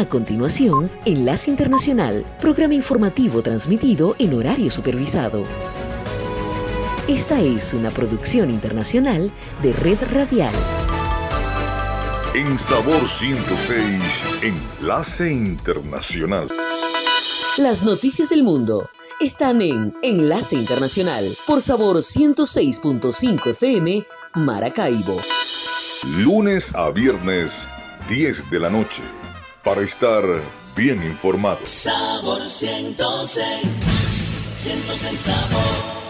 A continuación, Enlace Internacional, programa informativo transmitido en horario supervisado. Esta es una producción internacional de Red Radial. En Sabor 106, Enlace Internacional. Las noticias del mundo están en Enlace Internacional por Sabor 106.5 FM, Maracaibo. Lunes a viernes, 10 de la noche, para estar bien informado. Sabor 106, 106 sabor.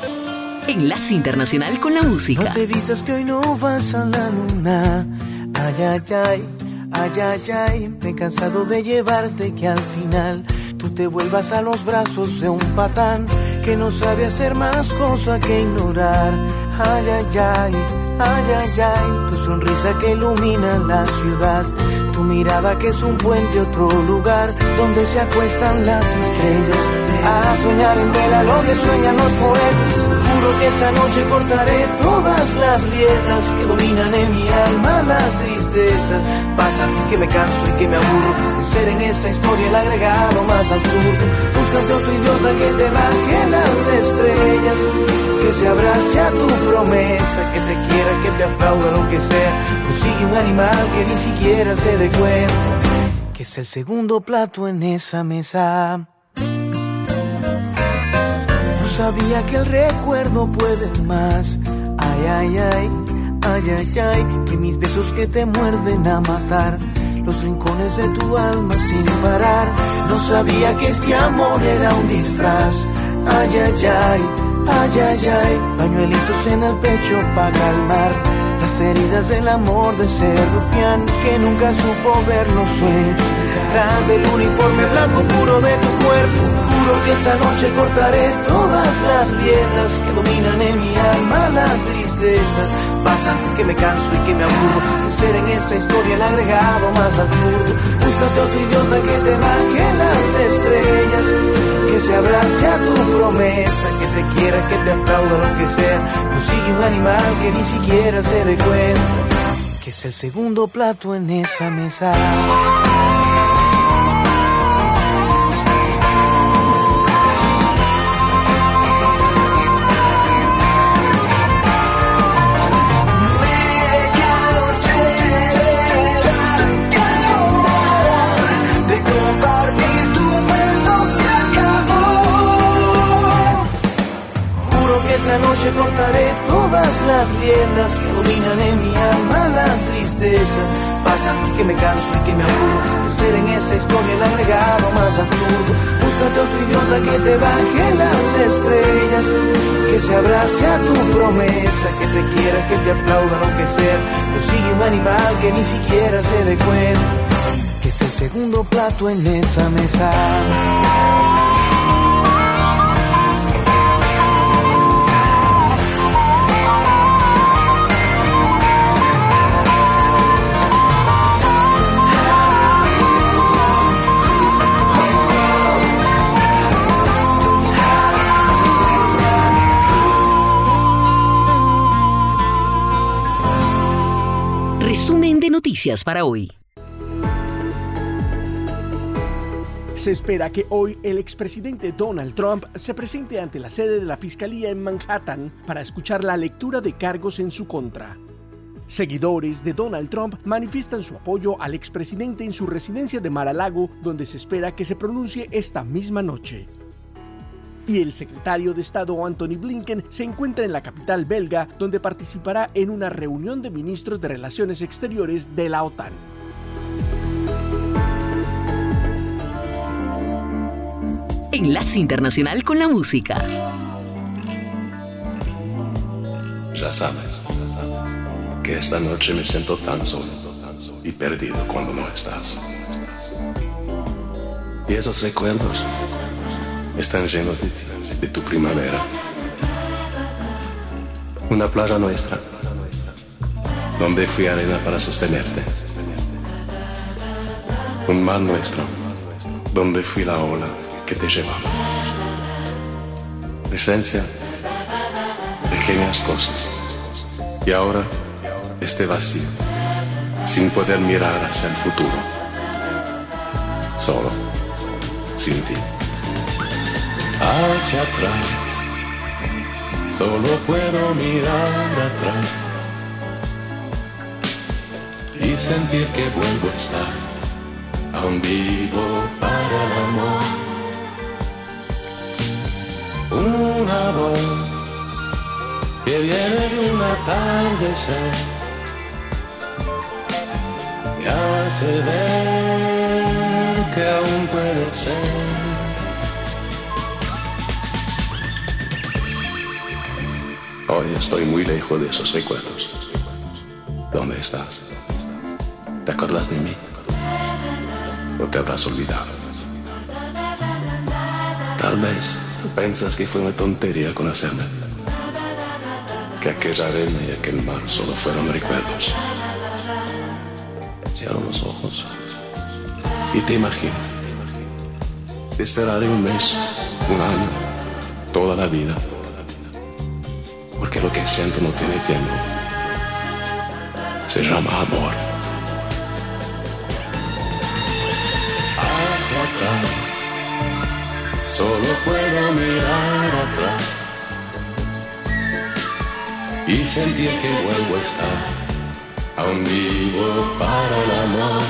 Enlace Internacional con la música. No te dices que hoy no vas a la luna. Ay, ay, ay, ay, ay, ay. Me he cansado de llevarte que al final tú te vuelvas a los brazos de un patán que no sabe hacer más cosa que ignorar. Ay, ay, ay, ay, ay, ay. Tu sonrisa que ilumina la ciudad. Tu mirada que es un puente, otro lugar donde se acuestan las estrellas. A soñar en vela lo que sueñan los poetas. Juro que esta noche cortaré todas las grietas que dominan en mi alma las tristezas. Pasa que me canso y que me aburro de ser en esa historia el agregado más absurdo. Búscate otro idiota que te baje las estrellas. Que se abrace a tu promesa, que te quiera, que te aplauda lo que sea. Consigue un animal que ni siquiera se dé cuenta. Que es el segundo plato en esa mesa. No sabía que el recuerdo puede más. Ay, ay, ay, ay, ay, ay. Que mis besos que te muerden a matar. Los rincones de tu alma sin parar. No sabía que este amor era un disfraz. Ay, ay, ay, ay, ay, ay. Pañuelitos en el pecho para calmar. Las heridas del amor de ese rufián que nunca supo ver los sueños. Tras del uniforme blanco puro de tu cuerpo, juro que esta noche cortaré todas las grietas que dominan en mi alma las tristezas. Pasa que me canso y que me aburro de ser en esa historia el agregado más absurdo. Búscate otro idiota que te baje las estrellas, que se abrace a tu promesa, que te quiera, que te aplauda lo que sea. Consigue un animal que ni siquiera se dé cuenta, que es el segundo plato en esa mesa. Todas las riendas que dominan en mi alma las tristezas. Pasa que me canso y que me aburro de ser en esa historia el agregado más absurdo. Búscate otro idiota que te baje las estrellas, que se abrace a tu promesa, que te quiera, que te aplauda lo que sea. Consigue un animal que ni siquiera se dé cuenta, que es el segundo plato en esa mesa. Noticias para hoy. Se espera que hoy el expresidente Donald Trump se presente ante la sede de la Fiscalía en Manhattan para escuchar la lectura de cargos en su contra. Seguidores de Donald Trump manifiestan su apoyo al expresidente en su residencia de Mar-a-Lago, donde se espera que se pronuncie esta misma noche. Y el secretario de Estado Anthony Blinken se encuentra en la capital belga, donde participará en una reunión de ministros de Relaciones Exteriores de la OTAN. Enlace Internacional con la música. Ya sabes que esta noche me siento tan solo y perdido cuando no estás. Y esos recuerdos están llenos de tu primavera. Una playa nuestra, donde fui arena para sostenerte. Un mar nuestro, donde fui la ola que te llevaba. Esencia, pequeñas cosas. Y ahora, este vacío, sin poder mirar hacia el futuro. solo, sin ti. Hacia atrás, solo puedo mirar atrás y sentir que vuelvo a estar aún vivo para el amor. Una voz que viene de un atardecer me hace ver que aún puede ser. Hoy estoy muy lejos de esos recuerdos. ¿Dónde estás? ¿Te acuerdas de mí? ¿O te habrás olvidado? Tal vez piensas que fue una tontería conocerme. Que aquella arena y aquel mar solo fueron recuerdos. Cierra los ojos y te imagino. Te esperaré un mes, un año, toda la vida. Porque lo que siento no tiene tiempo. Se llama amor. Hacia atrás, solo puedo mirar atrás y sentir que vuelvo a estar aún vivo para el amor.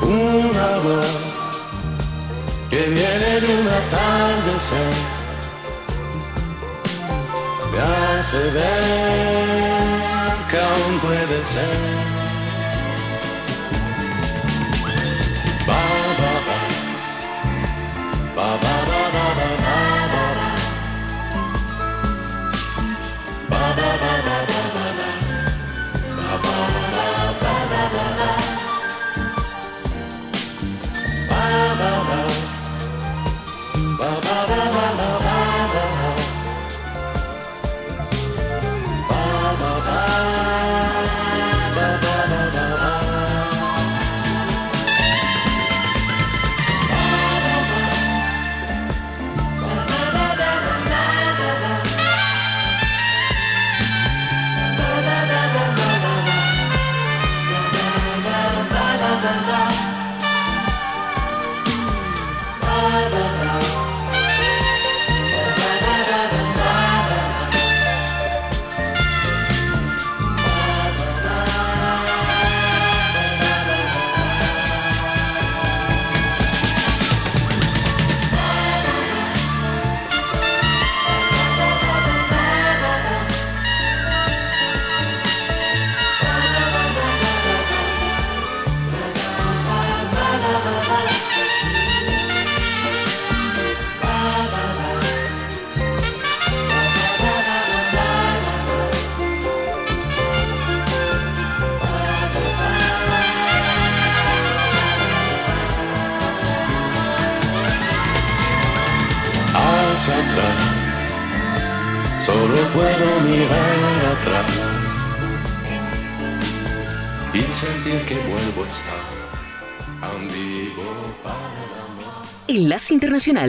Una voz que viene de un atardecer ba, ba, ba, ba, ba. Ba, ba, ba, ba, ba, ba,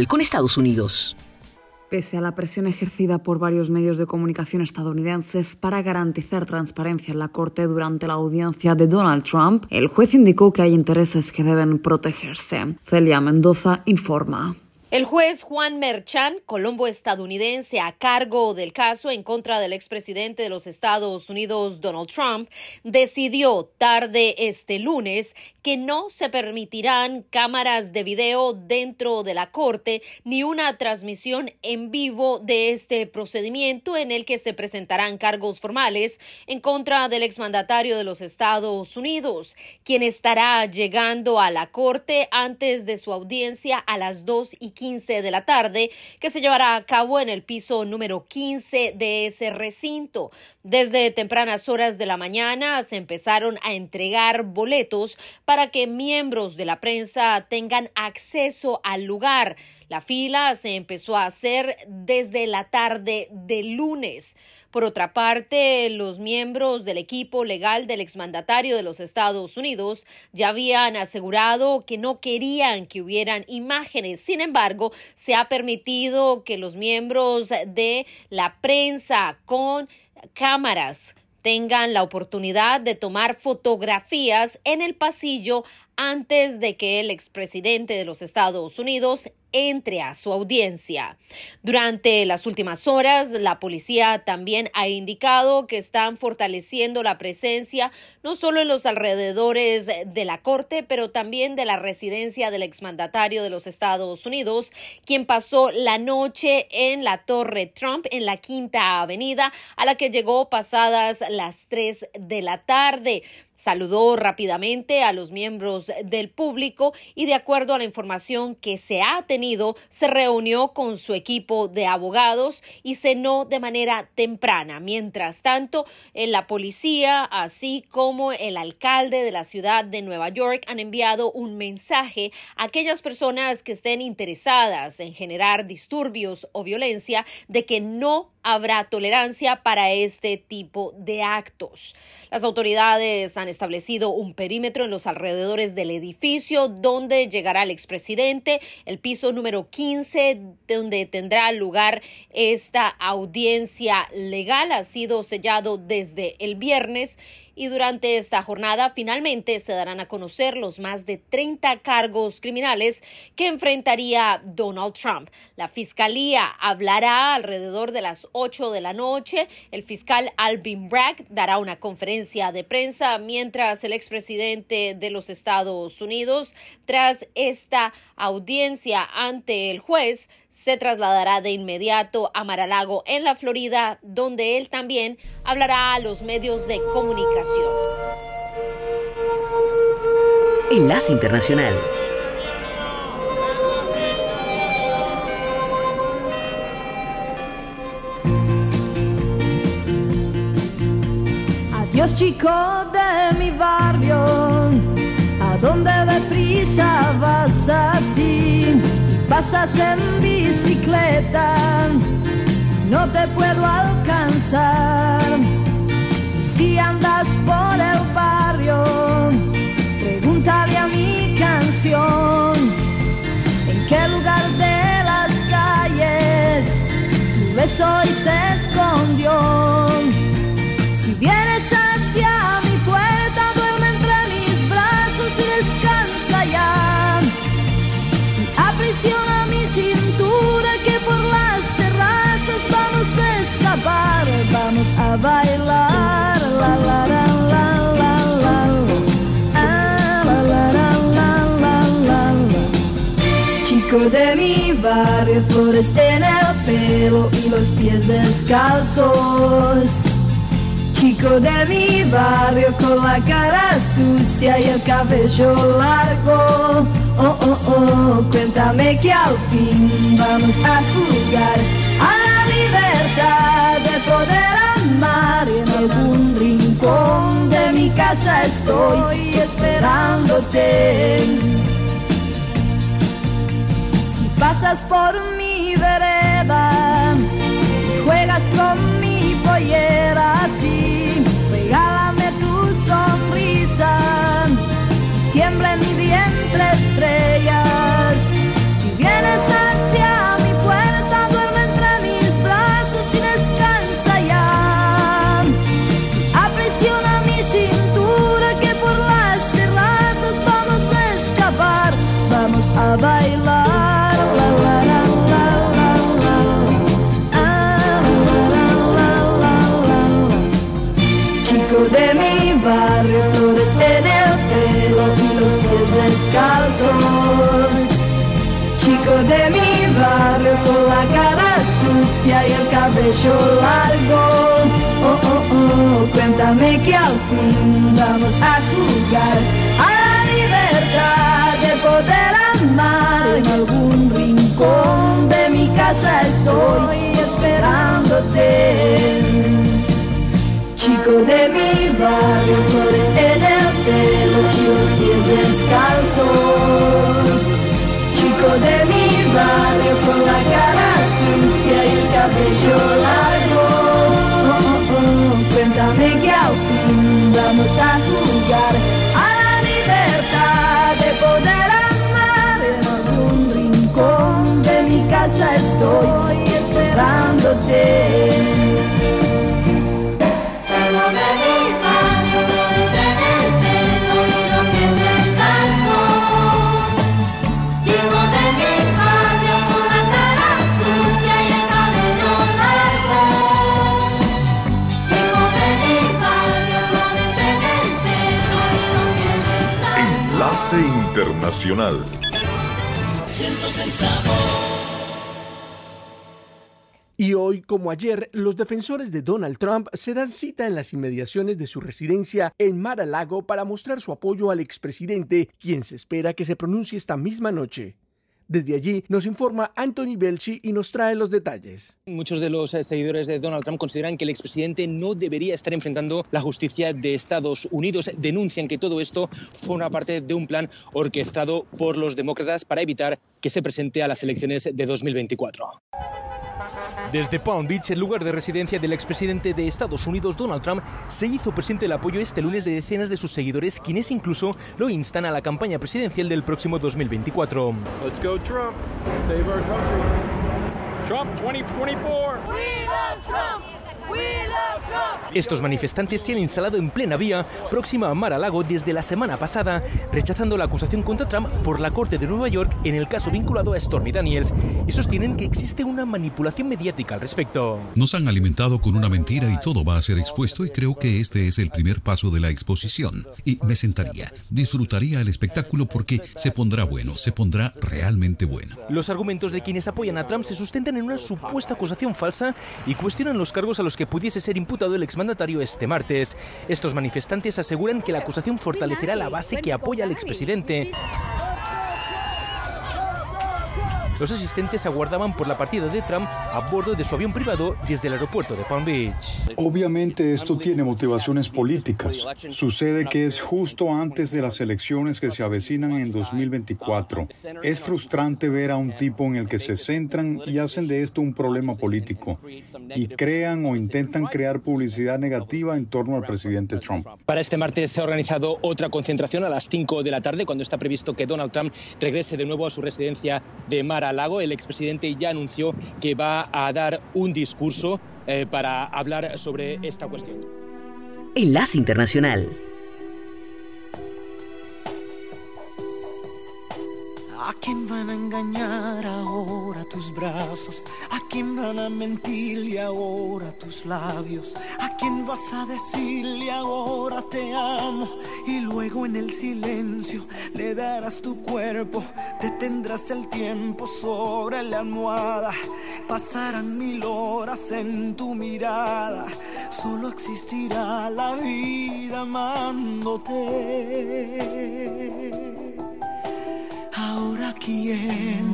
Con Estados Unidos. Pese a la presión ejercida por varios medios de comunicación estadounidenses para garantizar transparencia en la Corte durante la audiencia de Donald Trump, el juez indicó que hay intereses que deben protegerse. Celia Mendoza informa. El juez Juan Merchan, colombo estadounidense a cargo del caso en contra del expresidente de los Estados Unidos, Donald Trump, decidió tarde este lunes que no se permitirán cámaras de video dentro de la corte ni una transmisión en vivo de este procedimiento en el que se presentarán cargos formales en contra del exmandatario de los Estados Unidos, quien estará llegando a la corte antes de su audiencia a las 2 y 15 de la tarde, que se llevará a cabo en el piso número 15 de ese recinto. Desde tempranas horas de la mañana se empezaron a entregar boletos para que miembros de la prensa tengan acceso al lugar. La fila se empezó a hacer desde la tarde del lunes. Por otra parte, los miembros del equipo legal del exmandatario de los Estados Unidos ya habían asegurado que no querían que hubieran imágenes. Sin embargo, se ha permitido que los miembros de la prensa con cámaras tengan la oportunidad de tomar fotografías en el pasillo antes de que el expresidente de los Estados Unidos entre a su audiencia. Durante las últimas horas, la policía también ha indicado que están fortaleciendo la presencia no solo en los alrededores de la corte, pero también de la residencia del exmandatario de los Estados Unidos, quien pasó la noche en la Torre Trump en la Quinta Avenida, a la que llegó pasadas las tres de la tarde. Saludó rápidamente a los miembros del público y de acuerdo a la información que se ha tenido, se reunió con su equipo de abogados y cenó de manera temprana. Mientras tanto, la policía, así como el alcalde de la ciudad de Nueva York, han enviado un mensaje a aquellas personas que estén interesadas en generar disturbios o violencia de que no habrá tolerancia para este tipo de actos. Las autoridades han establecido un perímetro en los alrededores del edificio donde llegará el expresidente, el piso número 15 donde tendrá lugar esta audiencia legal ha sido sellado desde el viernes y durante esta jornada finalmente se darán a conocer los más de 30 cargos criminales que enfrentaría Donald Trump. La fiscalía hablará alrededor de las 8 de la noche. El fiscal Alvin Bragg dará una conferencia de prensa mientras el expresidente de los Estados Unidos, tras esta audiencia ante el juez, se trasladará de inmediato a Maralago en la Florida, donde él también hablará a los medios de comunicación. Enlace Internacional. Adiós chico de mi barrio, ¿a dónde deprisa vas así? Pasas en bicicleta, no te puedo alcanzar. Bailar. La, la, la, la, la, la, Ah, la, la, la, la, la, la. Chico de mi barrio, flores en el pelo y los pies descalzos. Chico de mi barrio con la cara sucia y el cabello largo. Oh, oh, oh, cuéntame que al fin vamos a jugar a la libertad de poder en algún rincón de mi casa estoy esperándote. Si pasas por mi vereda, Chico de mi barrio, flores en el pelo y los pies descalzos. Chico de mi barrio con la cara sucia y el cabello largo. Oh, oh, oh, cuéntame que al fin vamos a jugar a la libertad de poder amar en algún rincón de mi casa estoy esperándote. Chico de mi barrio, flores en el pelo y los pies descalzos. Chico de mi barrio con la cara sucia y el cabello largo. Cuéntame que al fin vamos a jugar a la libertad de poder amar en algún rincón de mi casa estoy esperándote. Internacional. Y hoy, como ayer, los defensores de Donald Trump se dan cita en las inmediaciones de su residencia en Mar-a-Lago para mostrar su apoyo al expresidente, quien se espera que se pronuncie esta misma noche. Desde allí nos informa Anthony Belchi y nos trae los detalles. Muchos de los eh, seguidores de Donald Trump consideran que el expresidente no debería estar enfrentando la justicia de Estados Unidos. Denuncian que todo esto fue una parte de un plan orquestado por los demócratas para evitar que se presente a las elecciones de 2024. Desde Palm Beach, el lugar de residencia del expresidente de Estados Unidos, Donald Trump, se hizo presente el apoyo este lunes de decenas de sus seguidores, quienes incluso lo instan a la campaña presidencial del próximo 2024. Let's go Trump. Save our country. Trump 2024. We love Trump. Estos manifestantes se han instalado en plena vía próxima a Mar-a-Lago desde la semana pasada, rechazando la acusación contra Trump por la Corte de Nueva York en el caso vinculado a Stormy Daniels y sostienen que existe una manipulación mediática al respecto. Nos han alimentado con una mentira y todo va a ser expuesto y creo que este es el primer paso de la exposición. Y me sentaría, disfrutaría el espectáculo porque se pondrá bueno, se pondrá realmente bueno. Los argumentos de quienes apoyan a Trump se sustentan en una supuesta acusación falsa y cuestionan los cargos a los que pudiese ser imputado el exmandatario este martes. Estos manifestantes aseguran que la acusación fortalecerá la base que apoya al expresidente. Los asistentes aguardaban por la partida de Trump a bordo de su avión privado desde el aeropuerto de Palm Beach. Obviamente esto tiene motivaciones políticas. Sucede que es justo antes de las elecciones que se avecinan en 2024. Es frustrante ver a un tipo en el que se centran y hacen de esto un problema político y crean o intentan crear publicidad negativa en torno al presidente Trump. Para este martes se ha organizado otra concentración a las 5 de la tarde cuando está previsto que Donald Trump regrese de nuevo a su residencia de Mar-a-Lago. El expresidente ya anunció que va a dar un discurso eh, para hablar sobre esta cuestión. Enlace Internacional. Quién van a engañar ahora tus brazos? ¿A quién van a mentirle ahora tus labios? ¿A quién vas a decirle ahora te amo? Y luego en el silencio le darás tu cuerpo, detendrás el tiempo sobre la almohada. Pasarán mil horas en tu mirada, solo existirá la vida amándote. Quién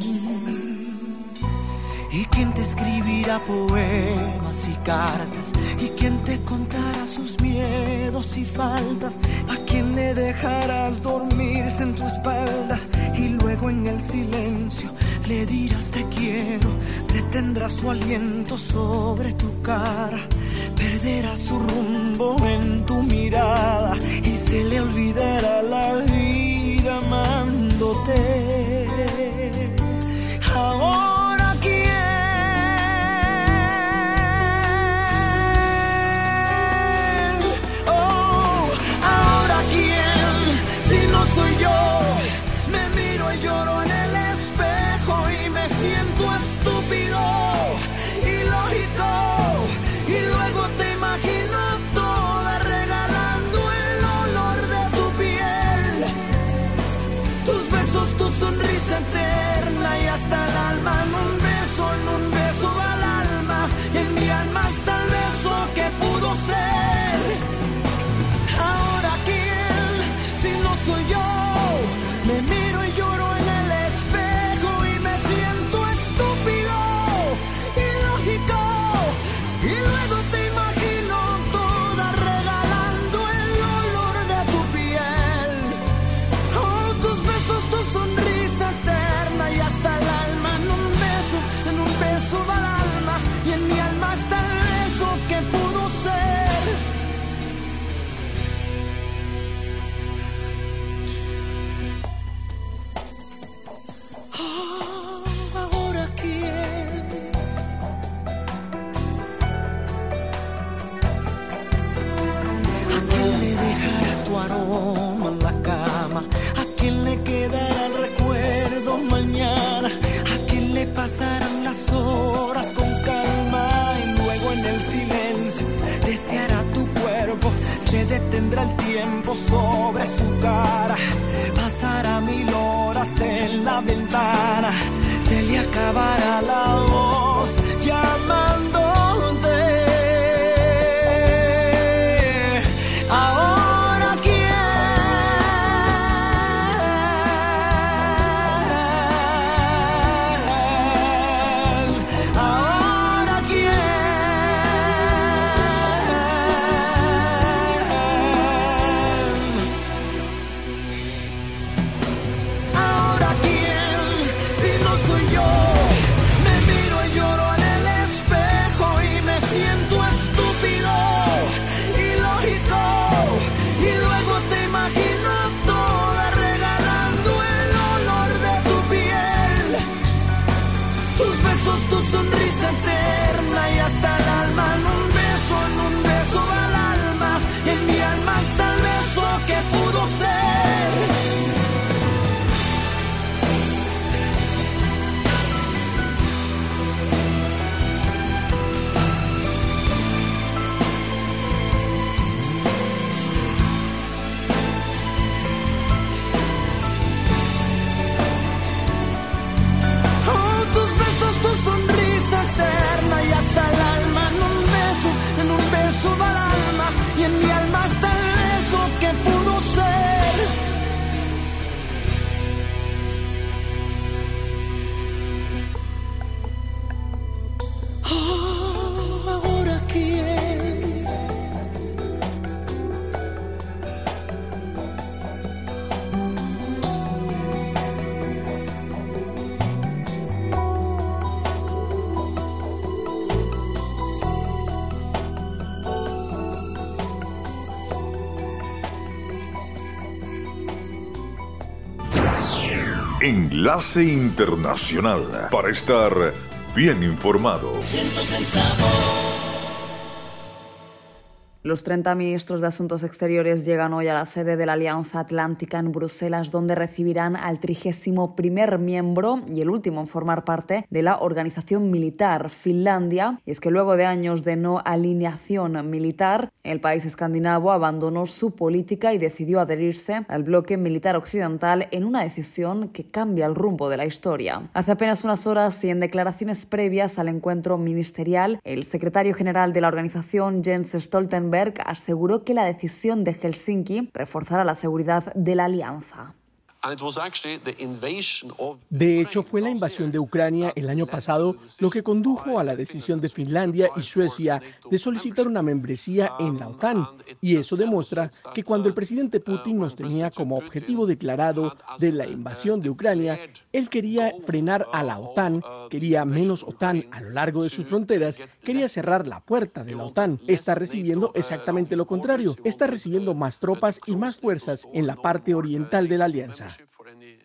y quién te escribirá poemas y cartas y quién te contará sus miedos y faltas a quién le dejarás dormirse en tu espalda y luego en el silencio le dirás te quiero detendrás su aliento sobre tu cara perderá su rumbo en tu mirada y se le olvidará la vida amándote. Tendrá el tiempo sobre su cara. Pasará mil horas en la ventana. Se le acabará la hora Enlace Internacional para estar bien informado. Los 30 ministros de Asuntos Exteriores llegan hoy a la sede de la Alianza Atlántica en Bruselas, donde recibirán al trigésimo primer miembro y el último en formar parte de la organización militar, Finlandia. Y es que luego de años de no alineación militar, el país escandinavo abandonó su política y decidió adherirse al bloque militar occidental en una decisión que cambia el rumbo de la historia. Hace apenas unas horas y en declaraciones previas al encuentro ministerial, el secretario general de la organización, Jens Stoltenberg, aseguró que la decisión de Helsinki reforzará la seguridad de la alianza. De hecho, fue la invasión de Ucrania el año pasado lo que condujo a la decisión de Finlandia y Suecia de solicitar una membresía en la OTAN. Y eso demuestra que cuando el presidente Putin nos tenía como objetivo declarado de la invasión de Ucrania, él quería frenar a la OTAN, quería menos OTAN a lo largo de sus fronteras, quería cerrar la puerta de la OTAN. Está recibiendo exactamente lo contrario, está recibiendo más tropas y más fuerzas en la parte oriental de la alianza. yeah. for the new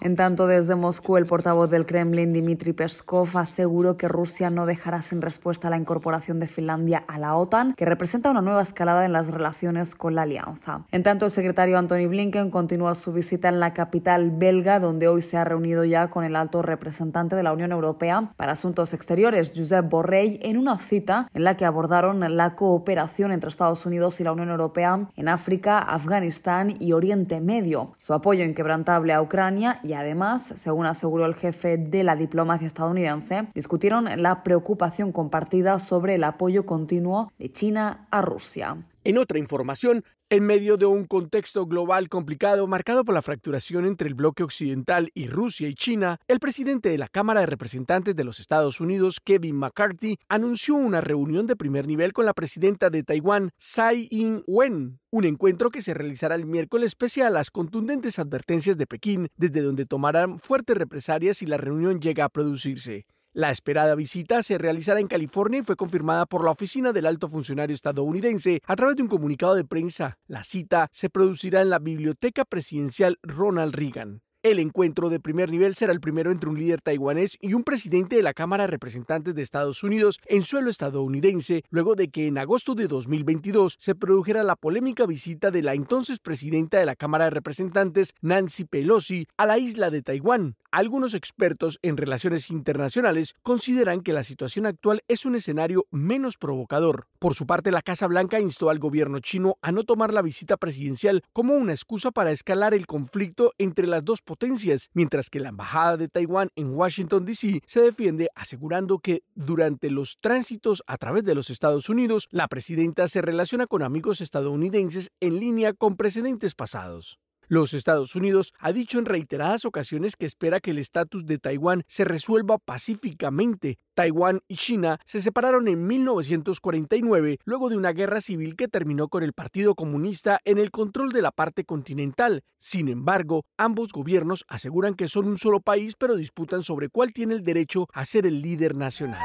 En tanto, desde Moscú, el portavoz del Kremlin, Dmitry Peskov, aseguró que Rusia no dejará sin respuesta la incorporación de Finlandia a la OTAN, que representa una nueva escalada en las relaciones con la alianza. En tanto, el secretario Antony Blinken continúa su visita en la capital belga, donde hoy se ha reunido ya con el alto representante de la Unión Europea para Asuntos Exteriores, Josep Borrell, en una cita en la que abordaron la cooperación entre Estados Unidos y la Unión Europea en África, Afganistán y Oriente Medio, su apoyo inquebrantable a Ucrania y además, según aseguró el jefe de la diplomacia estadounidense, discutieron la preocupación compartida sobre el apoyo continuo de China a Rusia. En otra información, en medio de un contexto global complicado marcado por la fracturación entre el bloque occidental y Rusia y China, el presidente de la Cámara de Representantes de los Estados Unidos, Kevin McCarthy, anunció una reunión de primer nivel con la presidenta de Taiwán, Tsai Ing-wen, un encuentro que se realizará el miércoles pese a las contundentes advertencias de Pekín, desde donde tomarán fuertes represalias si la reunión llega a producirse. La esperada visita se realizará en California y fue confirmada por la oficina del alto funcionario estadounidense a través de un comunicado de prensa. La cita se producirá en la Biblioteca Presidencial Ronald Reagan. El encuentro de primer nivel será el primero entre un líder taiwanés y un presidente de la Cámara de Representantes de Estados Unidos en suelo estadounidense, luego de que en agosto de 2022 se produjera la polémica visita de la entonces presidenta de la Cámara de Representantes, Nancy Pelosi, a la isla de Taiwán. Algunos expertos en relaciones internacionales consideran que la situación actual es un escenario menos provocador. Por su parte, la Casa Blanca instó al gobierno chino a no tomar la visita presidencial como una excusa para escalar el conflicto entre las dos potencias, mientras que la Embajada de Taiwán en Washington, D.C. se defiende asegurando que durante los tránsitos a través de los Estados Unidos, la presidenta se relaciona con amigos estadounidenses en línea con precedentes pasados. Los Estados Unidos ha dicho en reiteradas ocasiones que espera que el estatus de Taiwán se resuelva pacíficamente. Taiwán y China se separaron en 1949 luego de una guerra civil que terminó con el Partido Comunista en el control de la parte continental. Sin embargo, ambos gobiernos aseguran que son un solo país pero disputan sobre cuál tiene el derecho a ser el líder nacional.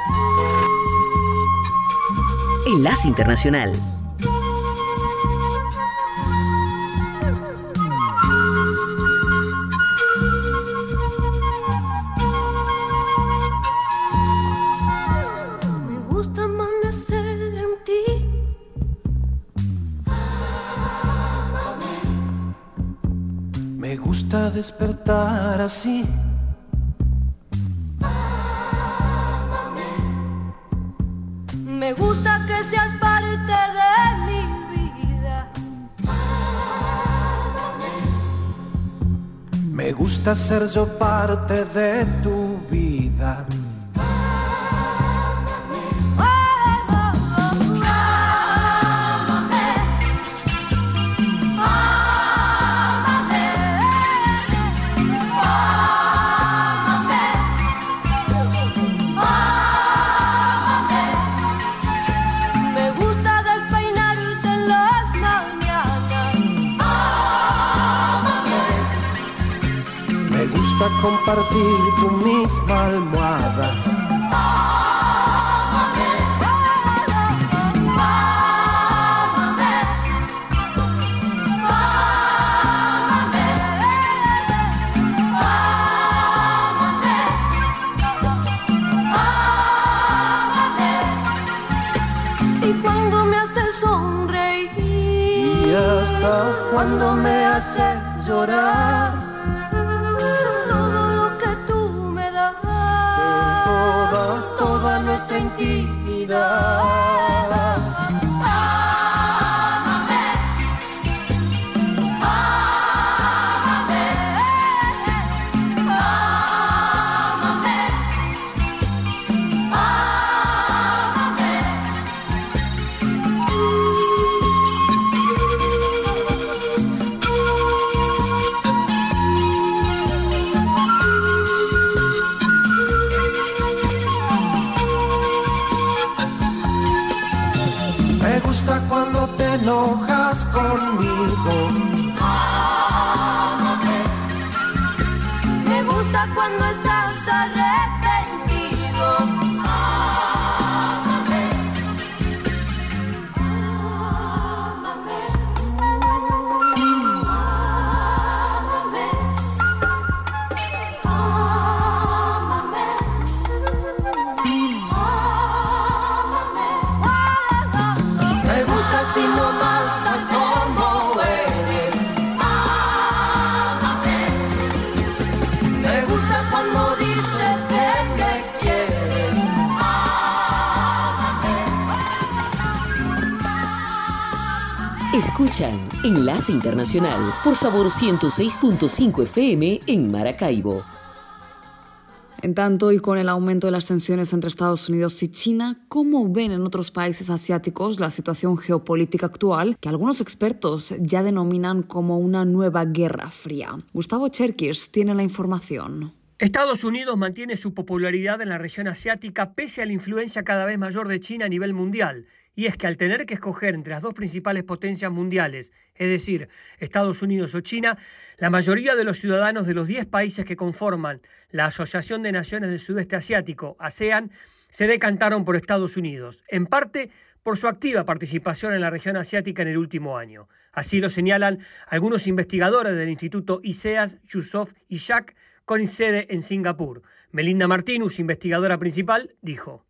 Enlace Internacional. Despertar así. Me gusta que seas parte de mi vida. Me gusta ser yo parte de tu vida. Compartir tu misma almohada. Y cuando me haces sonreír. Y hasta cuando me haces llorar. Enlace Internacional por Sabor 106.5 FM en Maracaibo. En tanto, y con el aumento de las tensiones entre Estados Unidos y China, ¿cómo ven en otros países asiáticos la situación geopolítica actual que algunos expertos ya denominan como una nueva guerra fría? Gustavo Cherkis tiene la información. Estados Unidos mantiene su popularidad en la región asiática pese a la influencia cada vez mayor de China a nivel mundial. Y es que al tener que escoger entre las dos principales potencias mundiales, es decir, Estados Unidos o China, la mayoría de los ciudadanos de los 10 países que conforman la Asociación de Naciones del Sudeste Asiático, ASEAN, se decantaron por Estados Unidos, en parte por su activa participación en la región asiática en el último año. Así lo señalan algunos investigadores del Instituto ISEAS, Yusuf y Shak, con sede en Singapur. Melinda Martinus, investigadora principal, dijo.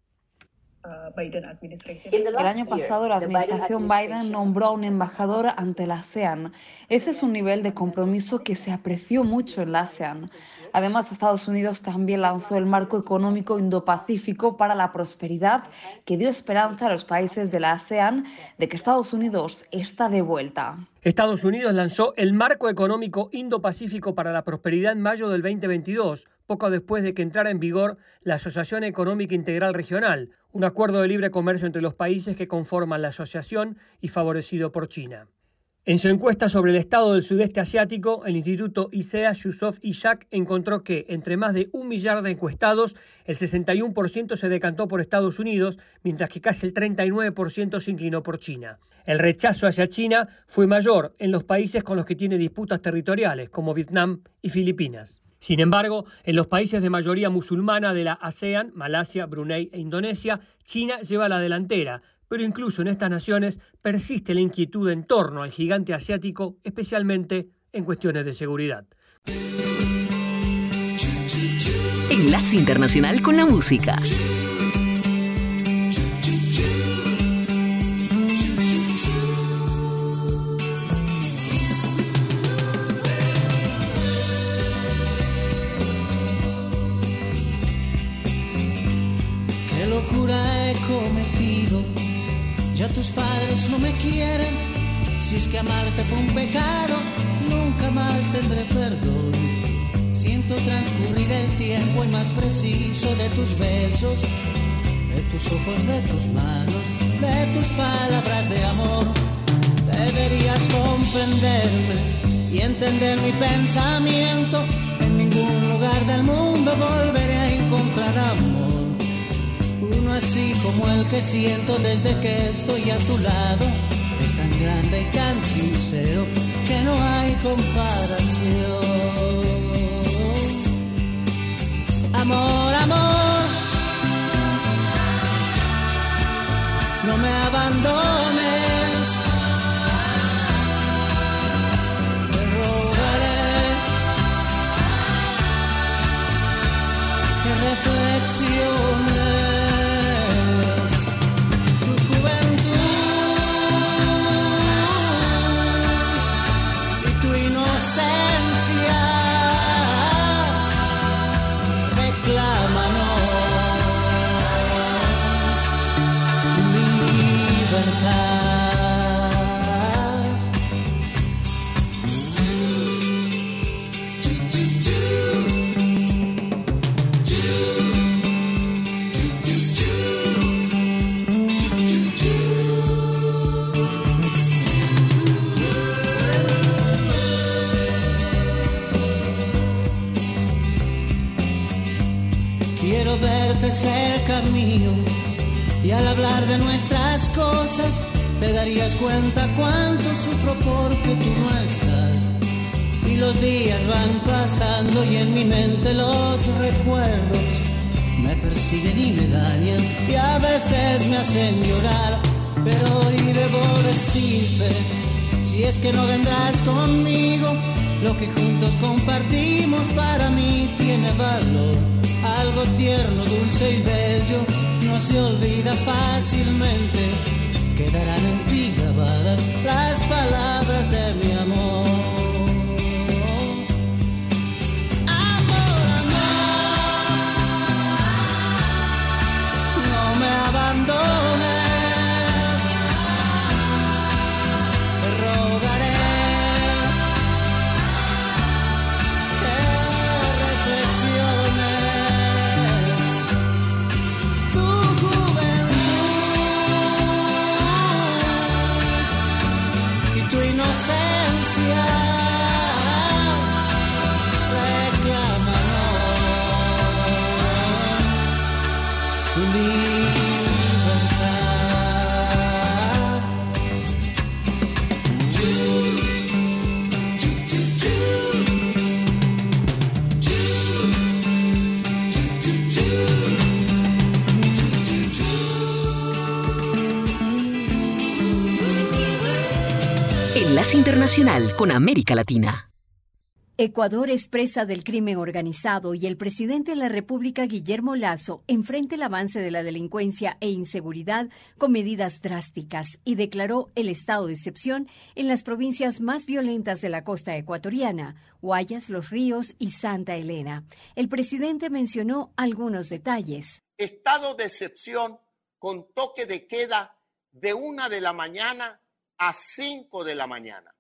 El año pasado la administración Biden nombró a un embajador ante la ASEAN. Ese es un nivel de compromiso que se apreció mucho en la ASEAN. Además, Estados Unidos también lanzó el marco económico Indo-Pacífico para la prosperidad, que dio esperanza a los países de la ASEAN de que Estados Unidos está de vuelta. Estados Unidos lanzó el Marco Económico Indo-Pacífico para la Prosperidad en mayo del 2022, poco después de que entrara en vigor la Asociación Económica Integral Regional, un acuerdo de libre comercio entre los países que conforman la asociación y favorecido por China. En su encuesta sobre el estado del sudeste asiático, el Instituto ISEA Yusuf Ishak encontró que, entre más de un millar de encuestados, el 61% se decantó por Estados Unidos, mientras que casi el 39% se inclinó por China. El rechazo hacia China fue mayor en los países con los que tiene disputas territoriales, como Vietnam y Filipinas. Sin embargo, en los países de mayoría musulmana de la ASEAN, Malasia, Brunei e Indonesia, China lleva la delantera, pero incluso en estas naciones persiste la inquietud en torno al gigante asiático, especialmente en cuestiones de seguridad. Enlace Internacional con la Música. Locura he cometido ya tus padres no me quieren, si es que amarte fue un pecado, nunca más tendré perdón. Siento transcurrir el tiempo y más preciso de tus besos, de tus ojos, de tus manos, de tus palabras de amor. Deberías comprenderme y entender mi pensamiento. En ningún lugar del mundo volveré a encontrar amor uno así como el que siento desde que estoy a tu lado. Es tan grande y tan sincero que no hay comparación. Amor, amor, no me abandones. Te rogaré que reflexiones. sad. Cerca mío y al hablar de nuestras cosas te darías cuenta cuánto sufro porque tú no estás. Y los días van pasando y en mi mente los recuerdos me persiguen y me dañan y a veces me hacen llorar. Pero hoy debo decirte, si es que no vendrás conmigo, lo que juntos compartimos para mí tiene valor algo tierno, dulce y bello, no se olvida fácilmente. Quedarán en ti grabadas las palabras de mi amor. Amor, amor, no me abandones. Internacional con América Latina. Ecuador expresa del crimen organizado y el presidente de la República, Guillermo Lazo, enfrenta el avance de la delincuencia e inseguridad con medidas drásticas y declaró el estado de excepción en las provincias más violentas de la costa ecuatoriana, Guayas, Los Ríos y Santa Elena. El presidente mencionó algunos detalles. Estado de excepción con toque de queda de una de la mañana a 5 de la mañana.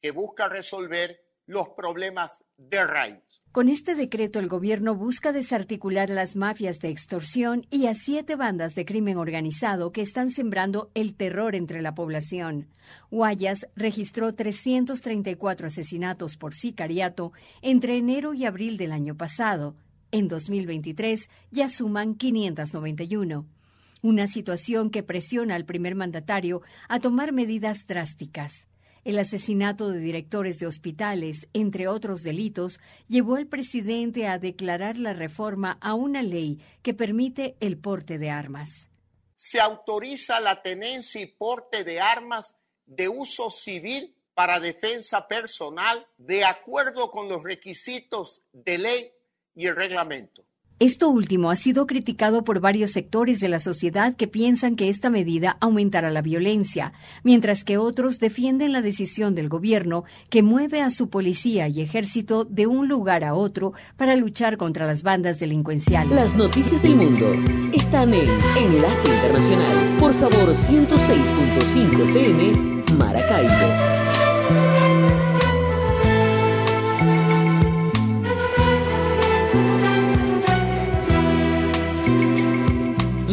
que busca resolver los problemas de raíz. Con este decreto, el gobierno busca desarticular las mafias de extorsión y a siete bandas de crimen organizado que están sembrando el terror entre la población. Guayas registró 334 asesinatos por sicariato entre enero y abril del año pasado. En 2023 ya suman 591. Una situación que presiona al primer mandatario a tomar medidas drásticas. El asesinato de directores de hospitales, entre otros delitos, llevó al presidente a declarar la reforma a una ley que permite el porte de armas. Se autoriza la tenencia y porte de armas de uso civil para defensa personal de acuerdo con los requisitos de ley y el reglamento. Esto último ha sido criticado por varios sectores de la sociedad que piensan que esta medida aumentará la violencia, mientras que otros defienden la decisión del gobierno que mueve a su policía y ejército de un lugar a otro para luchar contra las bandas delincuenciales. Las noticias del mundo están en Enlace Internacional por Sabor 106.5 FM Maracaibo.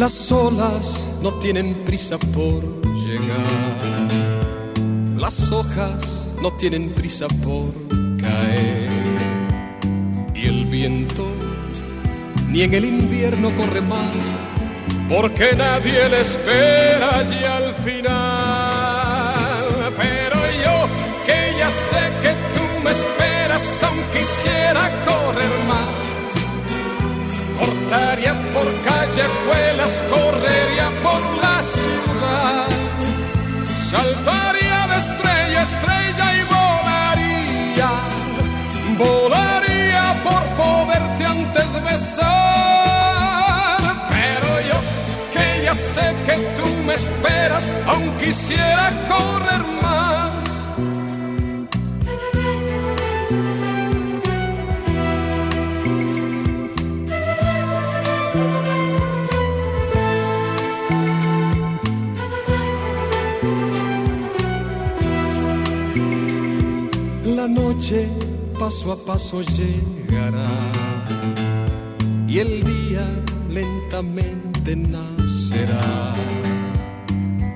Las olas no tienen prisa por llegar. Las hojas no tienen prisa por caer. Y el viento ni en el invierno corre más. Porque nadie le espera y al final. Pero yo que ya sé que tú me esperas, aunque quisiera correr más Cortaría por callejuelas, correría por la ciudad. Saltaría de estrella a estrella y volaría. Volaría por poderte antes besar. Pero yo que ya sé que tú me esperas, aun quisiera correr más. Noche paso a paso llegará y el día lentamente nacerá.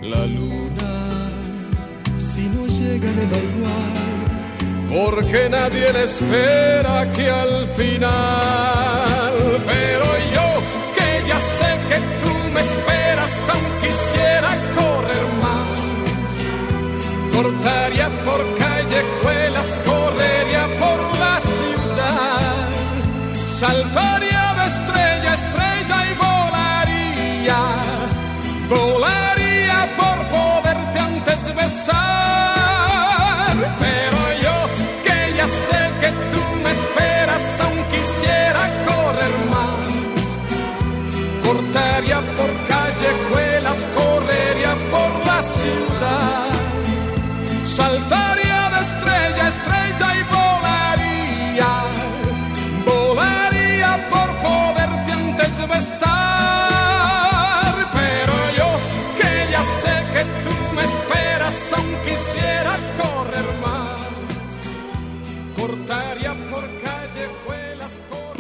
La luna, si no llega, le da igual, porque nadie le espera que al final. Pero yo que ya sé que tú me esperas, aunque quisiera correr más, cortaría saltaría de estrella a estrella y volaría, volaría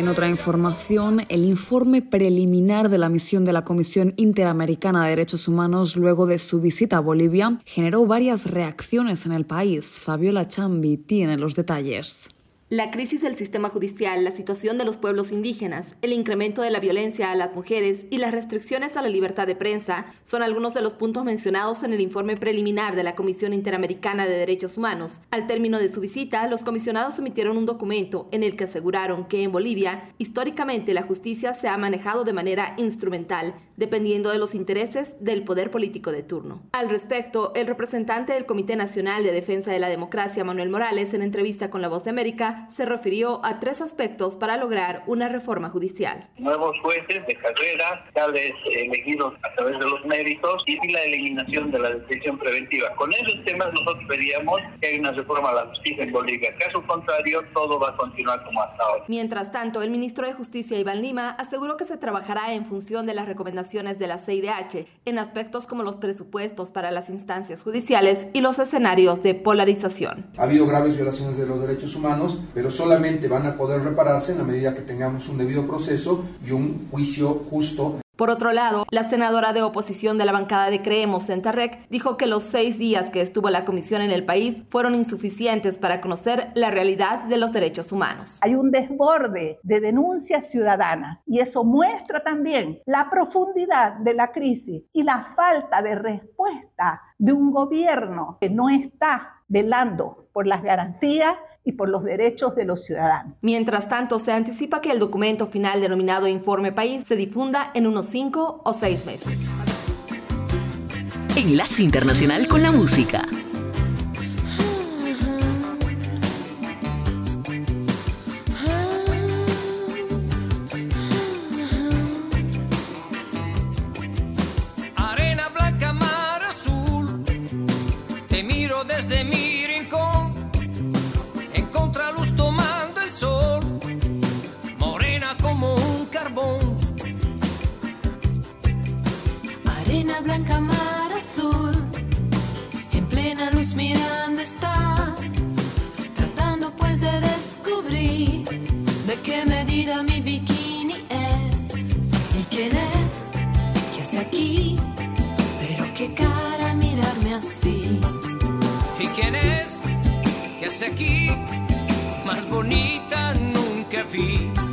Otra información, el informe preliminar de la misión de la Comisión Interamericana de Derechos Humanos luego de su visita a Bolivia generó varias reacciones en el país. Fabiola Chambi tiene los detalles. La crisis del sistema judicial, la situación de los pueblos indígenas, el incremento de la violencia a las mujeres y las restricciones a la libertad de prensa son algunos de los puntos mencionados en el informe preliminar de la Comisión Interamericana de Derechos Humanos. Al término de su visita, los comisionados emitieron un documento en el que aseguraron que en Bolivia, históricamente la justicia se ha manejado de manera instrumental, dependiendo de los intereses del poder político de turno. Al respecto, el representante del Comité Nacional de Defensa de la Democracia, Manuel Morales, en entrevista con La Voz de América, Se refirió a tres aspectos para lograr una reforma judicial. Nuevos jueces de carrera, tales elegidos a través de los méritos y la eliminación de la detención preventiva. Con esos temas nosotros veríamos que hay una reforma a la justicia en Bolivia. Caso contrario, todo va a continuar como hasta ahora. Mientras tanto, el ministro de Justicia Iván Lima aseguró que se trabajará en función de las recomendaciones de la CIDH en aspectos como los presupuestos para las instancias judiciales y los escenarios de polarización. Ha habido graves violaciones de los derechos humanos, pero solamente van a poder repararse en la medida que tengamos un debido proceso y un juicio justo por otro lado, la senadora de oposición de la bancada de Creemos, Centarrec, dijo que los seis días que estuvo la comisión en el país fueron insuficientes para conocer la realidad de los derechos humanos. Hay un desborde de denuncias ciudadanas y eso muestra también la profundidad de la crisis y la falta de respuesta de un gobierno que no está velando por las garantías y por los derechos de los ciudadanos. Mientras tanto, se anticipa que el documento final denominado Informe País se difunda en unos cinco o seis meses. Enlace Internacional con la Música. Arena blanca, mar azul, te miro desde mi blanca mar azul, en plena luz mirando está, tratando pues de descubrir de qué medida mi bikini es y quién es, qué hace aquí, pero qué cara mirarme así. ¿Y quién es? ¿Qué hace aquí? Más bonita nunca vi.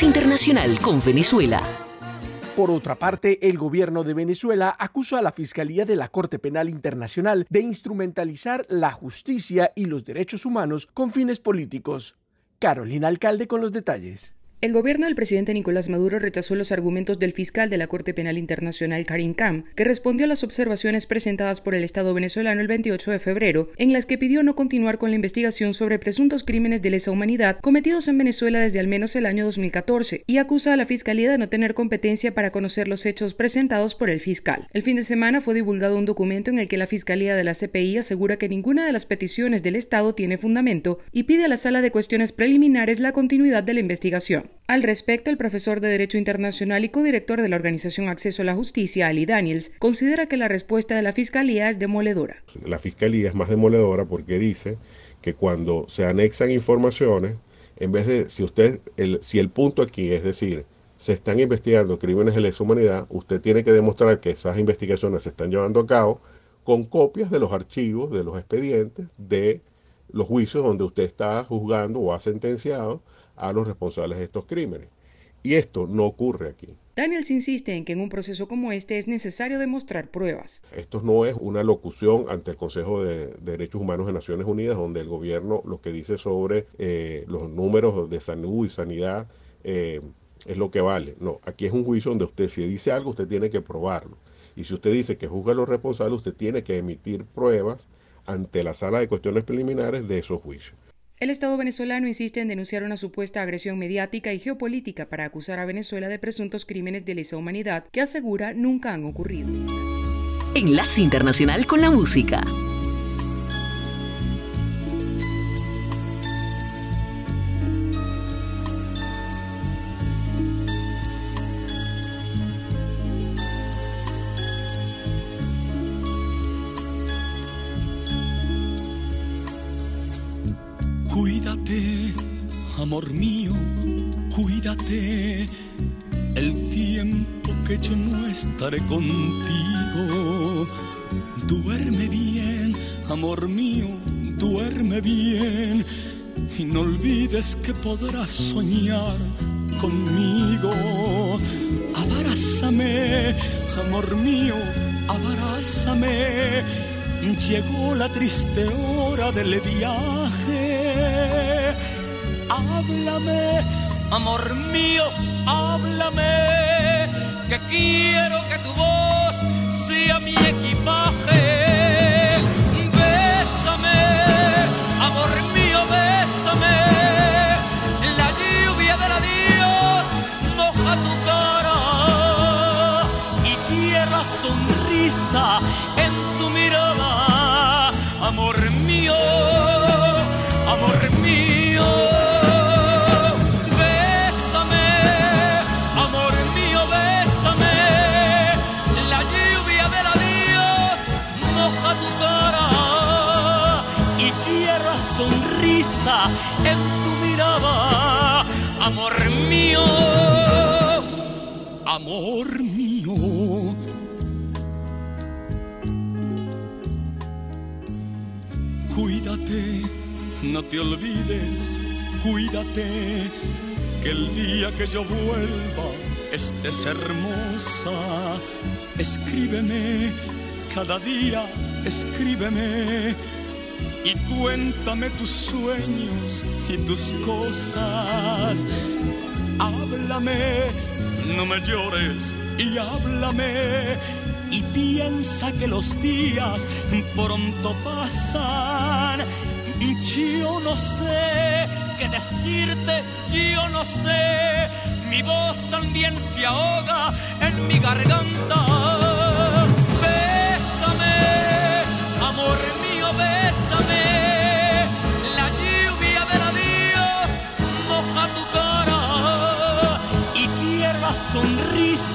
Internacional con Venezuela. Por otra parte, el gobierno de Venezuela acusa a la Fiscalía de la Corte Penal Internacional de instrumentalizar la justicia y los derechos humanos con fines políticos. Carolina Alcalde con los detalles. El gobierno del presidente Nicolás Maduro rechazó los argumentos del fiscal de la Corte Penal Internacional Karim Khan, que respondió a las observaciones presentadas por el Estado venezolano el 28 de febrero, en las que pidió no continuar con la investigación sobre presuntos crímenes de lesa humanidad cometidos en Venezuela desde al menos el año 2014, y acusa a la Fiscalía de no tener competencia para conocer los hechos presentados por el fiscal. El fin de semana fue divulgado un documento en el que la Fiscalía de la CPI asegura que ninguna de las peticiones del Estado tiene fundamento y pide a la Sala de Cuestiones Preliminares la continuidad de la investigación. Al respecto, el profesor de Derecho Internacional y codirector de la organización Acceso a la Justicia, Ali Daniels, considera que la respuesta de la Fiscalía es demoledora. La Fiscalía es más demoledora porque dice que cuando se anexan informaciones, en vez de, si usted, el, si el punto aquí es decir, se están investigando crímenes de lesa humanidad, usted tiene que demostrar que esas investigaciones se están llevando a cabo con copias de los archivos, de los expedientes, de los juicios donde usted está juzgando o ha sentenciado a los responsables de estos crímenes. Y esto no ocurre aquí. Daniels insiste en que en un proceso como este es necesario demostrar pruebas. Esto no es una locución ante el Consejo de Derechos Humanos de Naciones Unidas, donde el gobierno lo que dice sobre eh, los números de salud y sanidad eh, es lo que vale. No, aquí es un juicio donde usted si dice algo, usted tiene que probarlo. Y si usted dice que juzga a los responsables, usted tiene que emitir pruebas ante la sala de cuestiones preliminares de esos juicios. El Estado venezolano insiste en denunciar una supuesta agresión mediática y geopolítica para acusar a Venezuela de presuntos crímenes de lesa humanidad que asegura nunca han ocurrido. Enlace Internacional con la Música. Amor mío, cuídate el tiempo que yo no estaré contigo. Duerme bien, amor mío, duerme bien y no olvides que podrás soñar conmigo. Abrázame, amor mío, abrázame. Llegó la triste hora del viaje. Háblame, amor mío, háblame. Que quiero que tu voz sea mi equipaje. Bésame, amor mío, bésame. La lluvia del adiós moja tu cara y tierra sonrisa en tu mirada, amor mío, amor mío. En tu mirada, amor mío, amor mío. Cuídate, no te olvides, cuídate, que el día que yo vuelva estés hermosa. Escríbeme, cada día escríbeme y cuéntame tus sueños y tus cosas. Háblame, no me llores y háblame y piensa que los días pronto pasan. Yo no sé qué decirte, yo no sé. Mi voz también se ahoga en mi garganta.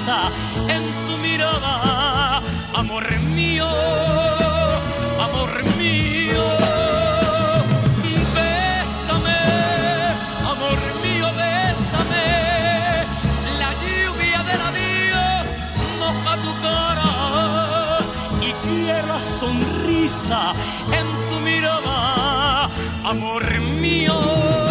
En tu mirada, amor mío, amor mío. Bésame, amor mío, bésame. La lluvia del adiós moja tu cara y tierra sonrisa en tu mirada, amor mío.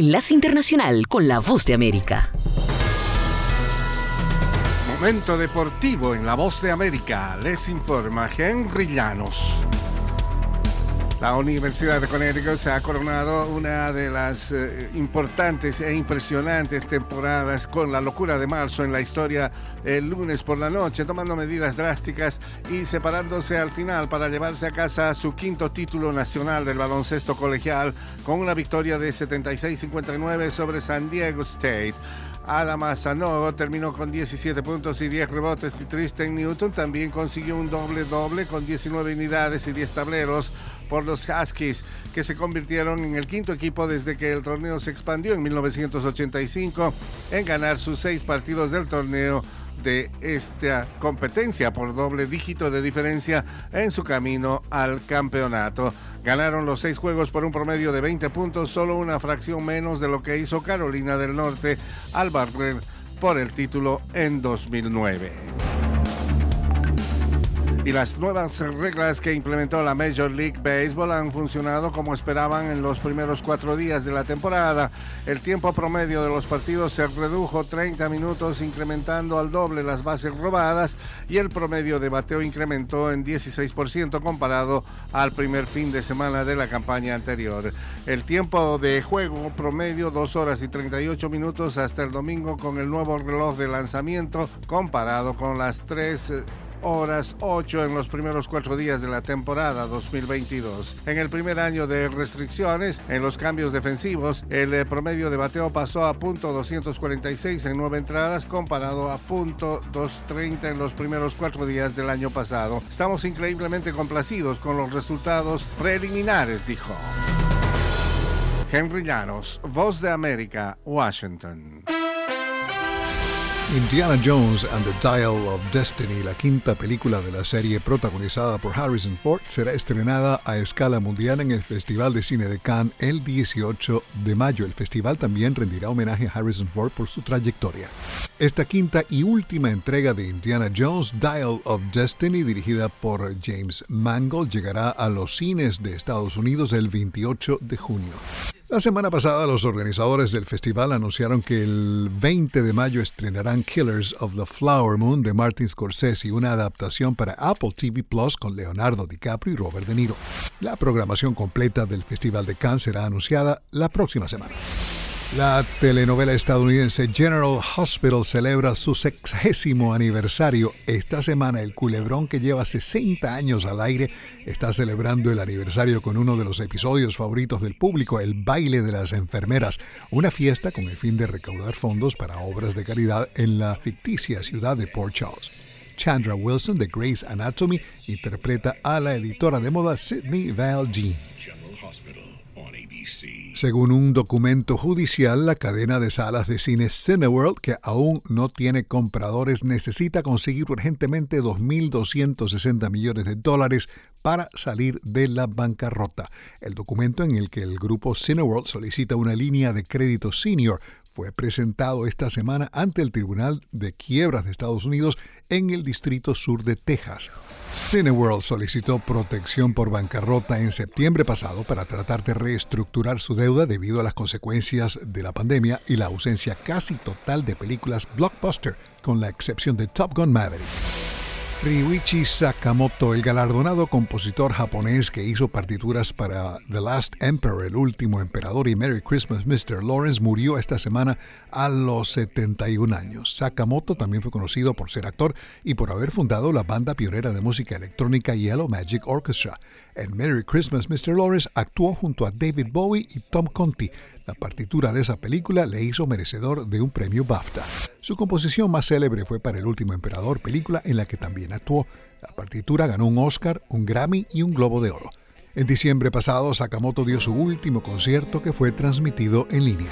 Enlace Internacional con la Voz de América. Momento deportivo en la Voz de América. Les informa Henry Llanos. La Universidad de Connecticut se ha coronado una de las eh, importantes e impresionantes temporadas con la locura de marzo en la historia el lunes por la noche, tomando medidas drásticas y separándose al final para llevarse a casa su quinto título nacional del baloncesto colegial con una victoria de 76-59 sobre San Diego State. Adama Sanogo terminó con 17 puntos y 10 rebotes. Tristan Newton también consiguió un doble-doble con 19 unidades y 10 tableros por los Huskies, que se convirtieron en el quinto equipo desde que el torneo se expandió en 1985 en ganar sus seis partidos del torneo de esta competencia por doble dígito de diferencia en su camino al campeonato. Ganaron los seis juegos por un promedio de 20 puntos, solo una fracción menos de lo que hizo Carolina del Norte al barrer por el título en 2009 y las nuevas reglas que implementó la Major League Baseball han funcionado como esperaban en los primeros cuatro días de la temporada. El tiempo promedio de los partidos se redujo 30 minutos, incrementando al doble las bases robadas y el promedio de bateo incrementó en 16% comparado al primer fin de semana de la campaña anterior. El tiempo de juego promedio 2 horas y 38 minutos hasta el domingo con el nuevo reloj de lanzamiento comparado con las 3 horas 8 en los primeros cuatro días de la temporada 2022. En el primer año de restricciones, en los cambios defensivos, el eh, promedio de bateo pasó a punto 246 en nueve entradas comparado a punto 230 en los primeros cuatro días del año pasado. Estamos increíblemente complacidos con los resultados preliminares, dijo. Henry Llanos, Voz de América, Washington. Indiana Jones and the Dial of Destiny, la quinta película de la serie protagonizada por Harrison Ford, será estrenada a escala mundial en el Festival de Cine de Cannes el 18 de mayo. El festival también rendirá homenaje a Harrison Ford por su trayectoria. Esta quinta y última entrega de Indiana Jones, Dial of Destiny, dirigida por James Mangold, llegará a los cines de Estados Unidos el 28 de junio. La semana pasada los organizadores del festival anunciaron que el 20 de mayo estrenarán Killers of the Flower Moon de Martin Scorsese, una adaptación para Apple TV Plus con Leonardo DiCaprio y Robert De Niro. La programación completa del Festival de Cannes será anunciada la próxima semana. La telenovela estadounidense General Hospital celebra su sexagésimo aniversario. Esta semana el culebrón que lleva 60 años al aire está celebrando el aniversario con uno de los episodios favoritos del público, el baile de las enfermeras, una fiesta con el fin de recaudar fondos para obras de caridad en la ficticia ciudad de Port Charles. Chandra Wilson de Grey's Anatomy interpreta a la editora de moda Sidney Val Jean. Según un documento judicial, la cadena de salas de cine Cineworld, que aún no tiene compradores, necesita conseguir urgentemente 2.260 millones de dólares para salir de la bancarrota. El documento en el que el grupo Cineworld solicita una línea de crédito senior fue presentado esta semana ante el Tribunal de Quiebras de Estados Unidos en el Distrito Sur de Texas. Cineworld solicitó protección por bancarrota en septiembre pasado para tratar de reestructurar su deuda debido a las consecuencias de la pandemia y la ausencia casi total de películas blockbuster, con la excepción de Top Gun Maverick. Ryuichi Sakamoto, el galardonado compositor japonés que hizo partituras para The Last Emperor, el último emperador y Merry Christmas Mr. Lawrence, murió esta semana a los 71 años. Sakamoto también fue conocido por ser actor y por haber fundado la banda pionera de música electrónica Yellow Magic Orchestra. En Merry Christmas Mr. Lawrence actuó junto a David Bowie y Tom Conti. La partitura de esa película le hizo merecedor de un premio BAFTA. Su composición más célebre fue para El último emperador, película en la que también actuó. La partitura ganó un Oscar, un Grammy y un Globo de Oro. En diciembre pasado, Sakamoto dio su último concierto que fue transmitido en línea.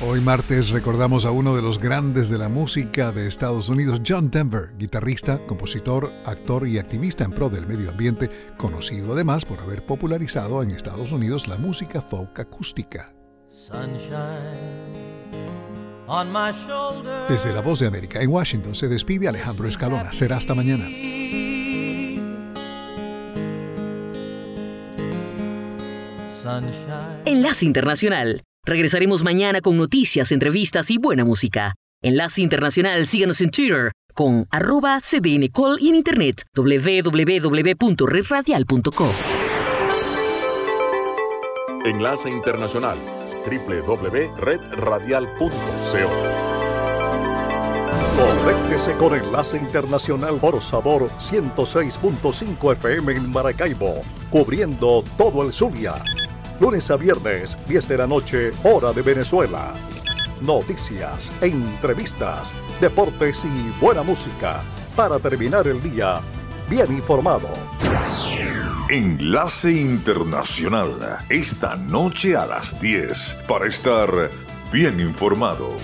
Hoy martes recordamos a uno de los grandes de la música de Estados Unidos, John Denver, guitarrista, compositor, actor y activista en pro del medio ambiente, conocido además por haber popularizado en Estados Unidos la música folk acústica. Desde la voz de América en Washington se despide Alejandro Escalona. Será hasta mañana. Enlace Internacional Regresaremos mañana con noticias, entrevistas y buena música. Enlace Internacional, síganos en Twitter con arroba cdncall y en internet www.redradial.com. Enlace Internacional www.redradial.co Conéctese con Enlace Internacional por Sabor 106.5 FM en Maracaibo, cubriendo todo el Zulia. Lunes a viernes, 10 de la noche, hora de Venezuela. Noticias, entrevistas, deportes y buena música para terminar el día bien informado. Enlace Internacional, esta noche a las 10, para estar bien informado.